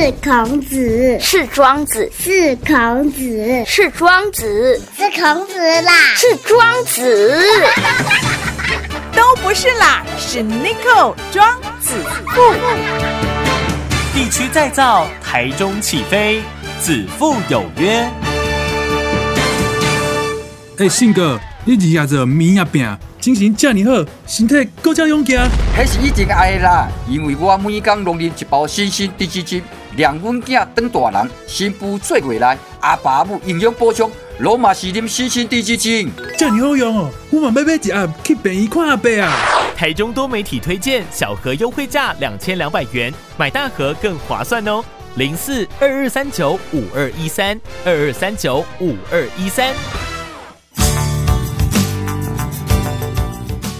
是孔子，是庄子，是孔子，是庄子，是孔子啦，是庄子，都不是啦，是 n i c o 庄子富。地区再造，台中起飞，子父有约。哎，信哥，你日夜做面啊饼，精神这么好，身体够加勇健。迄是以前爱的啦，因为我每天拢啉一包新鲜低脂精，让阮囝当大人，新妇做未来，阿爸母营养补充，罗马是啉新鲜低脂精。这么好用哦，我嘛要买一盒去便宜看阿伯啊。台中多媒体推荐，小盒优惠价两千两百元，买大盒更划算哦。零四二二三九五二一三二二三九五二一三。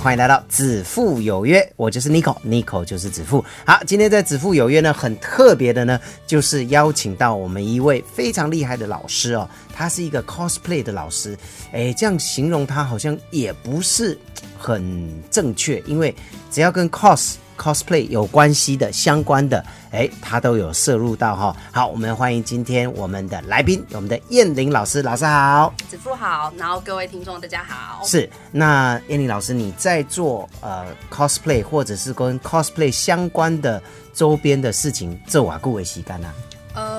欢迎来到子父有约，我就是 Nico，Nico 就是子父。好，今天在子父有约呢，很特别的呢，就是邀请到我们一位非常厉害的老师哦，他是一个 cosplay 的老师。哎，这样形容他好像也不是很正确，因为只要跟 cos。Cosplay 有关系的相关的，哎，他都有摄入到哈。好，我们欢迎今天我们的来宾，我们的燕玲老师，老师好，子富好，然后各位听众大家好。是，那燕玲老师你在做呃 cosplay 或者是跟 cosplay 相关的周边的事情，这瓦固为习干呢？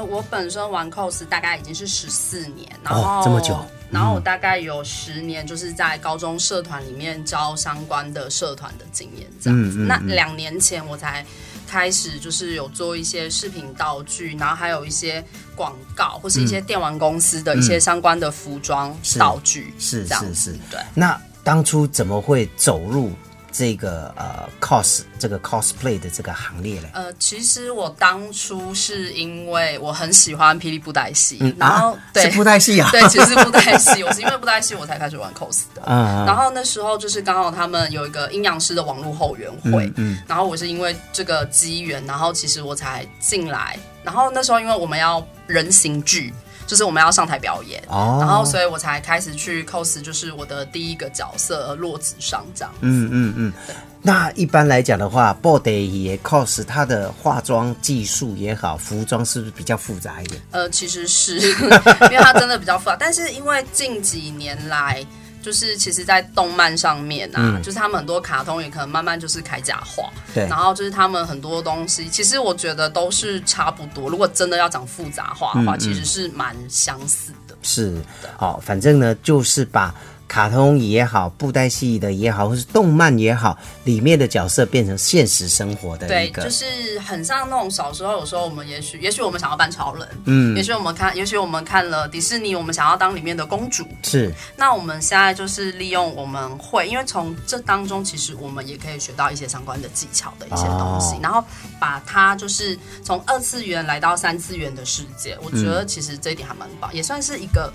呃，我本身玩 cos 大概已经是十四年，然后这么久。然后我大概有十年，就是在高中社团里面教相关的社团的经验，这样子。那两年前我才开始，就是有做一些视频道具，然后还有一些广告或是一些电玩公司的一些相关的服装道具，是是是，对。那当初怎么会走入？这个呃，cos 这个 cosplay 的这个行列嘞？呃，其实我当初是因为我很喜欢霹雳布袋戏，然后对布袋戏啊，对，其实布袋戏，我是因为布袋戏我才开始玩 cos 的。嗯，然后那时候就是刚好他们有一个阴阳师的网络后援会，嗯，然后我是因为这个机缘，然后其实我才进来。然后那时候因为我们要人形剧。就是我们要上台表演，然后所以我才开始去 cos，就是我的第一个角色落子上这样。嗯嗯嗯。那一般来讲的话，body 也 cos，它的化妆技术也好，服装是不是比较复杂一点？呃，其实是，因为它真的比较复杂。但是因为近几年来。就是其实，在动漫上面啊，就是他们很多卡通也可能慢慢就是铠甲化，对。然后就是他们很多东西，其实我觉得都是差不多。如果真的要讲复杂化的话，其实是蛮相似的。是，好，反正呢，就是把。卡通也好，布袋戏的也好，或是动漫也好，里面的角色变成现实生活的一个，就是很像那种小时候，有时候我们也许，也许我们想要扮超人，嗯，也许我们看，也许我们看了迪士尼，我们想要当里面的公主，是。那我们现在就是利用我们会，因为从这当中，其实我们也可以学到一些相关的技巧的一些东西，然后把它就是从二次元来到三次元的世界，我觉得其实这一点还蛮棒，也算是一个。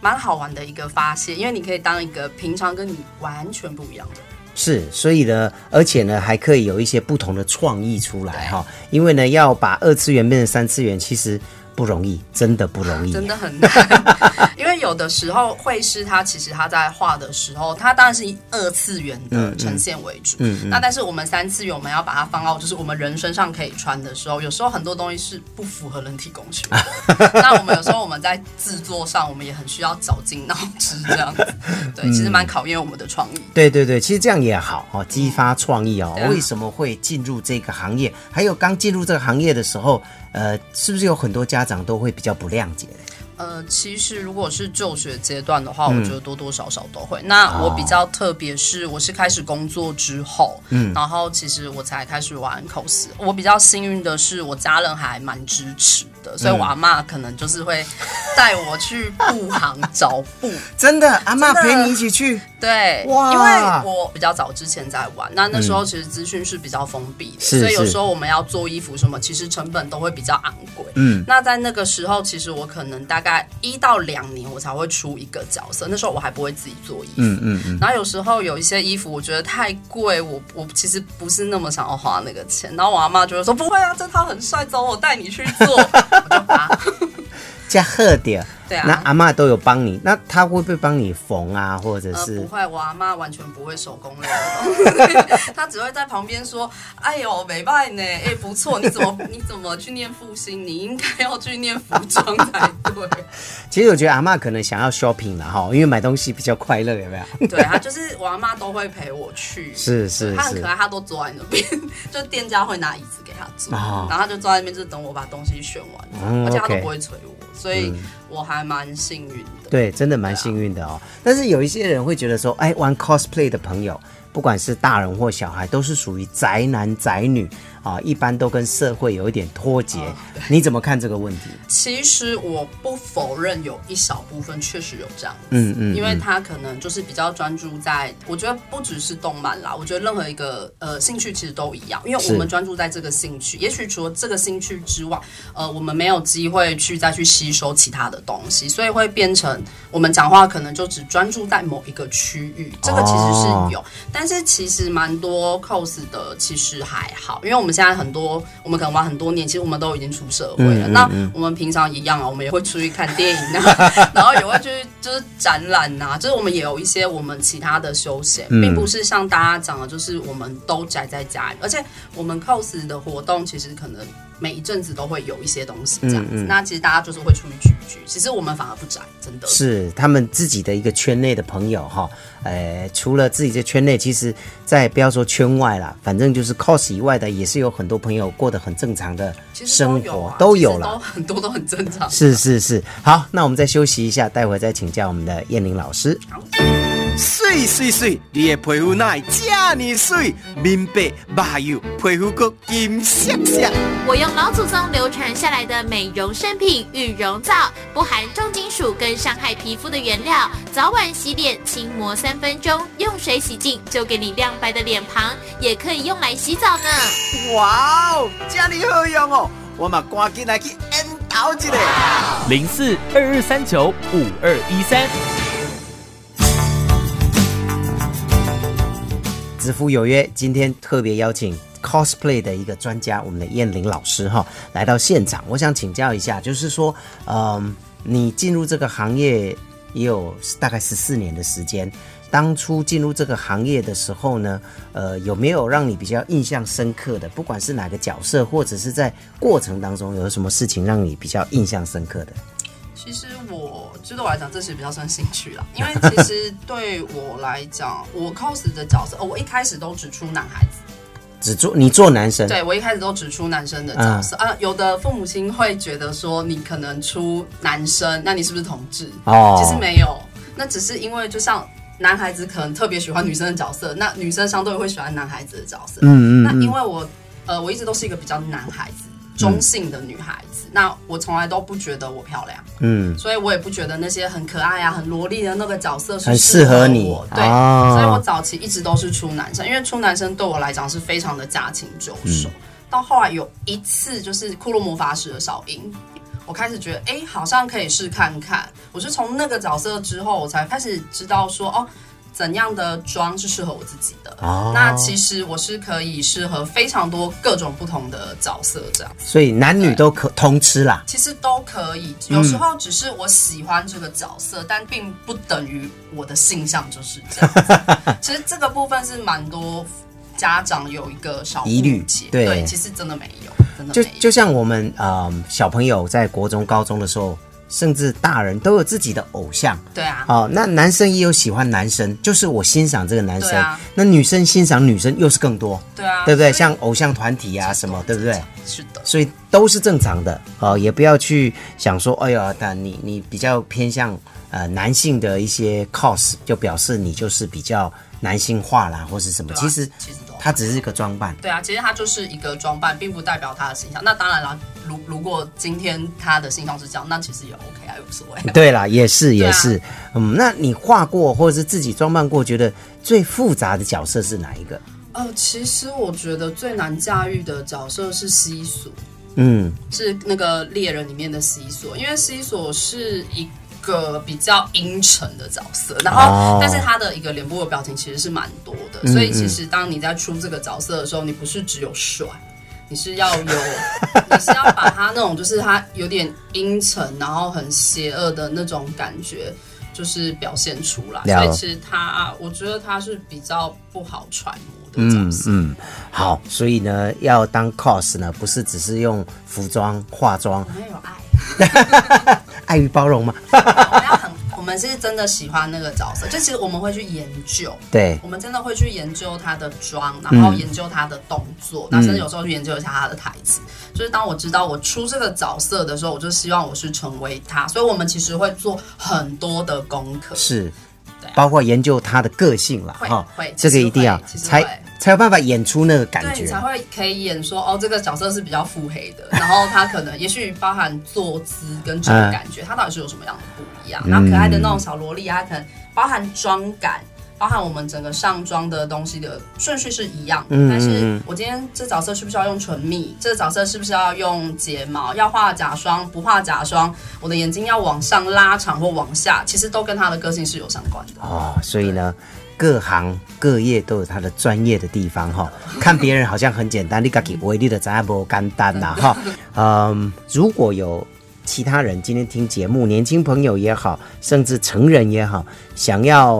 蛮好玩的一个发泄，因为你可以当一个平常跟你完全不一样的。是，所以呢，而且呢，还可以有一些不同的创意出来哈。因为呢，要把二次元变成三次元，其实。不容易，真的不容易，真的很难。因为有的时候绘师他其实他在画的时候，他当然是以二次元的呈现为主。嗯那但是我们三次元，我们要把它放到就是我们人身上可以穿的时候，有时候很多东西是不符合人体工学。那我们有时候我们在制作上，我们也很需要绞尽脑汁这样子。对，其实蛮考验我们的创意。对对对，其实这样也好哦，激发创意哦。为什么会进入这个行业？还有刚进入这个行业的时候。呃，是不是有很多家长都会比较不谅解？呃，其实如果是就学阶段的话，我觉得多多少少都会。那我比较特别是，我是开始工作之后，嗯，然后其实我才开始玩 cos。我比较幸运的是，我家人还蛮支持的，所以我阿妈可能就是会带我去布行 找布。真的，阿妈陪你一起去。对，哇，因为我比较早之前在玩，那那时候其实资讯是比较封闭的，所以有时候我们要做衣服什么，其实成本都会比较昂贵。嗯，那在那个时候，其实我可能大概一到两年我才会出一个角色，那时候我还不会自己做衣服。嗯嗯嗯。然后有时候有一些衣服我觉得太贵，我我其实不是那么想要花那个钱。然后我阿妈就会说：“不会啊，这套很帅，走，我带你去做。”我就加贺点。对啊那阿嬷都有帮你，那她会不会帮你缝啊，或者呃，是不？会，我阿妈完全不会手工类的东西，她只会在旁边说：“哎呦，没办呢，哎，不错，你怎么 你怎么去念复兴？你应该要去念服装才对。其实我觉得阿妈可能想要 shopping 了哈，因为买东西比较快乐，有没有？”对，她就是我阿妈都会陪我去，是是是她很可爱，她都坐在那边，就店家会拿椅子给她坐，哦然后她就坐在那边，就等我把东西选完，嗯而且她都不会催我，所以我还蛮幸运的。对，真的蛮幸运的哦。但是有一些人会觉得说，哎，玩 cosplay 的朋友，不管是大人或小孩，都是属于宅男宅女啊，一般都跟社会有一点脱节。你怎么看这个问题？其实我不否认有一小部分确实有这样子，嗯嗯因为他可能就是比较专注在，我觉得不只是动漫啦，我觉得任何一个呃兴趣其实都一样，因为我们专注在这个兴趣，也许除了这个兴趣之外，呃，我们没有机会去再去吸收其他的东西，所以会变成我们讲话可能就只专注在某一个区域，这个其实是有，但是其实蛮多 cos 的其实还好，因为我们现在很多我们可能玩很多年，其实我们都已经出社会了，嗯嗯那我们平常一样啊，我们也会出去看电影啊，然后也会去就是展览呐、就是我们也有一些我们其他的休闲，嗯并不是像大家讲的，就是我们都宅在家里，而且我们 cos 的活动其实可能每一阵子都会有一些东西这样子，嗯嗯那其实大家就是会出去聚一聚，其实我们反而不宅，真的。是他们自己的一个圈内的朋友哈，呃，除了自己在圈内，其实，在不要说圈外啦，反正就是 cos 以外的，也是有很多朋友过得很正常的生活都有了。都很多都很正常。是是是，好，那我们再休息一下，待会再请教我们的燕玲老师。水水水，你的皮肤哪会这么水？面白白油，皮肤阁金闪闪。我用老祖宗流传下来的美容圣品羽绒皂，不含重金属跟伤害皮肤的原料，早晚洗脸轻磨三分钟，用水洗净就给你亮白的脸庞，也可以用来洗澡呢。哇哦，这么好用哦！我嘛赶紧来去研究一下。零四二二三九五二一三。子夫有约，今天特别邀请 cosplay 的一个专家，我们的燕玲老师哈，来到现场。我想请教一下，就是说，嗯，你进入这个行业也有大概十四年的时间。当初进入这个行业的时候呢，呃，有没有让你比较印象深刻的？不管是哪个角色，或者是在过程当中有什么事情让你比较印象深刻的？其实我就对我来讲，这是比较算兴趣啦，因为其实对我来讲，我 cos 的角色，哦，我一开始都只出男孩子，只做你做男生，对我一开始都只出男生的角色、啊。有的父母亲会觉得说，你可能出男生，那你是不是同志？哦其实没有，那只是因为就像男孩子可能特别喜欢女生的角色，那女生相对会喜欢男孩子的角色。嗯嗯那因嗯，为我呃，我一直都是一个比较男孩子。中性的女孩子，那我从来都不觉得我漂亮，嗯，所以我也不觉得那些很可爱啊、很萝莉的那个角色是很适合你我对，哦所以我早期一直都是出男生，因为出男生对我来讲是非常的驾轻就熟。到后来有一次就是《骷髅魔法使》的小樱，我开始觉得，哎，好像可以试看看。我是从那个角色之后，我才开始知道说，哦。怎样的妆是适合我自己的？哦那其实我是可以适合非常多各种不同的角色，这样所以男女都可通吃啦。其实都可以。有时候只是我喜欢这个角色，但并不等于我的性向就是这样。其实这个部分是蛮多家长有一个小疑虑对对，其实真的没有，真的就。就像我们呃小朋友在国中、高中的时候，甚至大人都有自己的偶像。对啊，哦，那男生也有喜欢男生，就是我欣赏这个男生。啊那女生欣赏女生又是更多，对啊，对不对？像偶像团体啊什么，对不对？是的，所以都是正常的哦，也不要去想说，哎呀，但你你比较偏向呃男性的一些 cos，就表示你就是比较男性化啦，或是什么。啊其实其实都它只是一个装扮。对啊，其实它就是一个装扮，并不代表他的形象。那当然啦，如如果今天他的形象是这样，那其实也 OK 啊，无所谓。对啦，也是也是，嗯，那你画过或者是自己装扮过，觉得最复杂的角色是哪一个？呃，其实我觉得最难驾驭的角色是西索。嗯，是那个猎人里面的西索，因为西索是一个比较阴沉的角色，然后、哦但是他的一个脸部的表情其实是蛮多的，嗯所以其实当你在出这个角色的时候，你不是只有帅。你是要有，你是要把他那种就是他有点阴沉，然后很邪恶的那种感觉，就是表现出来。所以其实他，我觉得他是比较不好揣摩的角色。嗯，好，所以呢，要当 cos 呢，不是只是用服装化妆，没有爱，爱与包容嘛？我们要很，我们是真的喜欢那个角色，就其实我们会去研究。对，我们真的会去研究他的妆，然后研究他的动作，那、甚至有时候去研究一下他的台词。就是当我知道我出这个角色的时候，我就希望我是成为他，所以我们其实会做很多的功课。是对啊，包括研究他的个性啦，会哈会，这个一定要其实会才才有办法演出那个感对，你才。会可以演说哦，这个角色是比较腹黑的，然后他可能也许包含坐姿跟整个感觉，他到底是有什么样的不一样？然后可爱的那种小萝莉，啊可能包含妆感。包含我们整个上妆的东西的顺序是一样，嗯但是嗯我今天这角色是不是要用唇蜜？这个角色是不是要用睫毛？要画假霜不画假霜？我的眼睛要往上拉长或往下，其实都跟他的个性是有相关的。哦，所以呢，各行各业都有他的专业的地方哈。看别人好像很简单，你自己为你的咱不简单呐哈。嗯，如果有其他人今天听节目，年轻朋友也好，甚至成人也好，想要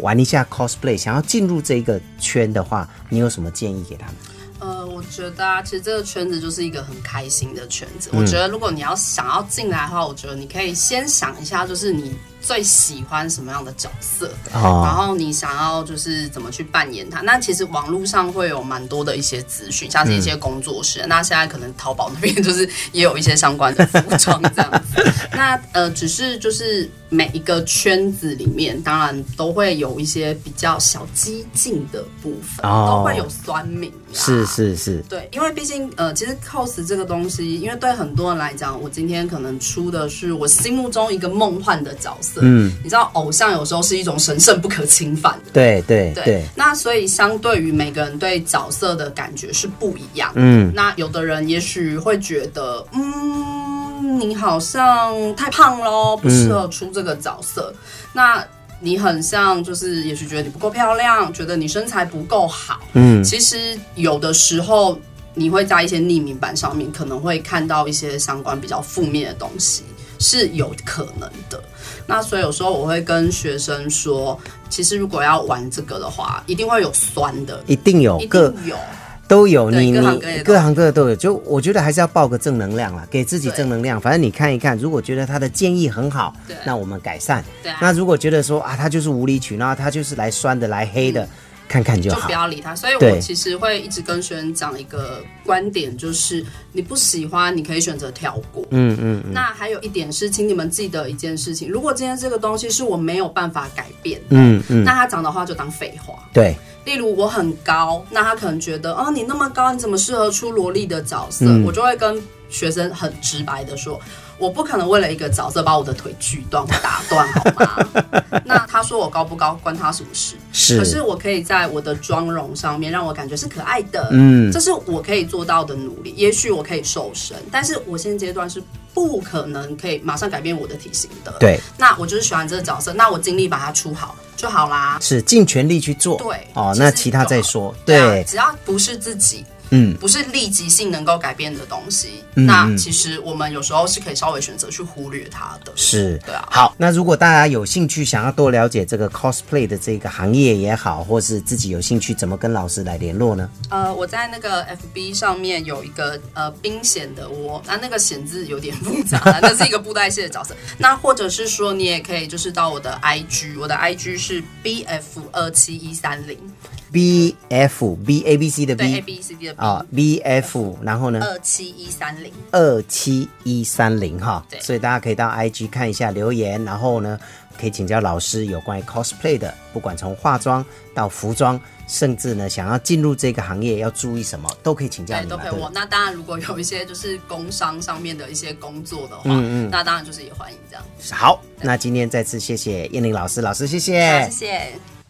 玩一下 cosplay，想要进入这个圈的话，你有什么建议给他们？呃，我觉得啊，其实这个圈子就是一个很开心的圈子。嗯我觉得如果你要想要进来的话，我觉得你可以先想一下，就是你最喜欢什么样的角色，哦然后你想要就是怎么去扮演它。那其实网络上会有蛮多的一些资讯，像是一些工作室。那现在可能淘宝那边 就是也有一些相关的服装这样子。那呃，只是就是每一个圈子里面，当然都会有一些比较小激进的部分，哦都会有酸民是。是是是，对，因为毕竟呃，其实 cos 这个东西，因为对很多人来讲，我今天可能出的是我心目中一个梦幻的角色。嗯，你知道，偶像有时候是一种神圣不可侵犯的。对对对，那所以相对于每个人对角色的感觉是不一样。嗯那有的人也许会觉得，嗯，你好像太胖喽，不适合出这个角色。那你很像，就是也许觉得你不够漂亮，觉得你身材不够好。嗯其实有的时候你会在一些匿名版上面可能会看到一些相关比较负面的东西，是有可能的。那所以有时候我会跟学生说，其实如果要玩这个的话，一定会有酸的，一定有一各定有。都有你你各行各业都有，就我觉得还是要报个正能量啦，给自己正能量。反正你看一看，如果觉得他的建议很好，那我们改善。对啊。那如果觉得说啊，他就是无理取闹，他就是来酸的来黑的，看看就好就不。要理他。所以我其实会一直跟学生讲一个观点，就是你不喜欢，你可以选择跳过。嗯嗯嗯那还有一点是，请你们记得一件事情：如果今天这个东西是我没有办法改变的，嗯嗯那他讲的话就当废话。对，例如我很高，那他可能觉得哦，你那么高，你怎么适合出萝莉的角色？嗯我就会跟学生很直白的说，我不可能为了一个角色把我的腿锯断或打断，好吗？那他说我高不高，关他什么事？是可是我可以在我的妆容上面让我感觉是可爱的，嗯这是我可以做到的努力。也许我可以瘦身，但是我现阶段是不可能可以马上改变我的体型的。对，那我就是喜欢这个角色，那我尽力把它出好就好啦。是尽全力去做。对哦，那其他再说。对只要不是自己，嗯，不是立即性能够改变的东西，那其实我们有时候是可以稍微选择去忽略它的。是，对啊好，那如果大家有兴趣，想要多了解这个 cosplay 的这个行业也好，或是自己有兴趣，怎么跟老师来联络呢？呃，我在那个 FB 上面有一个呃冰显的窝，那那个显字有点复杂啦，那是一个布袋戏的角色。那或者是说，你也可以就是到我的 IG，我的 IG 是 BF 二七一三零，B F B A B C 的对 B A B C D 的 B，啊 B F，然后呢二七一三零。二七一三零哈对，所以大家可以到 IG 看一下留言，然后呢可以请教老师有关于 cosplay 的，不管从化妆到服装，甚至呢想要进入这个行业要注意什么，都可以请教对。都可以问。那当然，如果有一些就是工商上面的一些工作的话，嗯嗯那当然就是也欢迎这样。好，那今天再次谢谢燕玲老师，老师谢谢谢谢。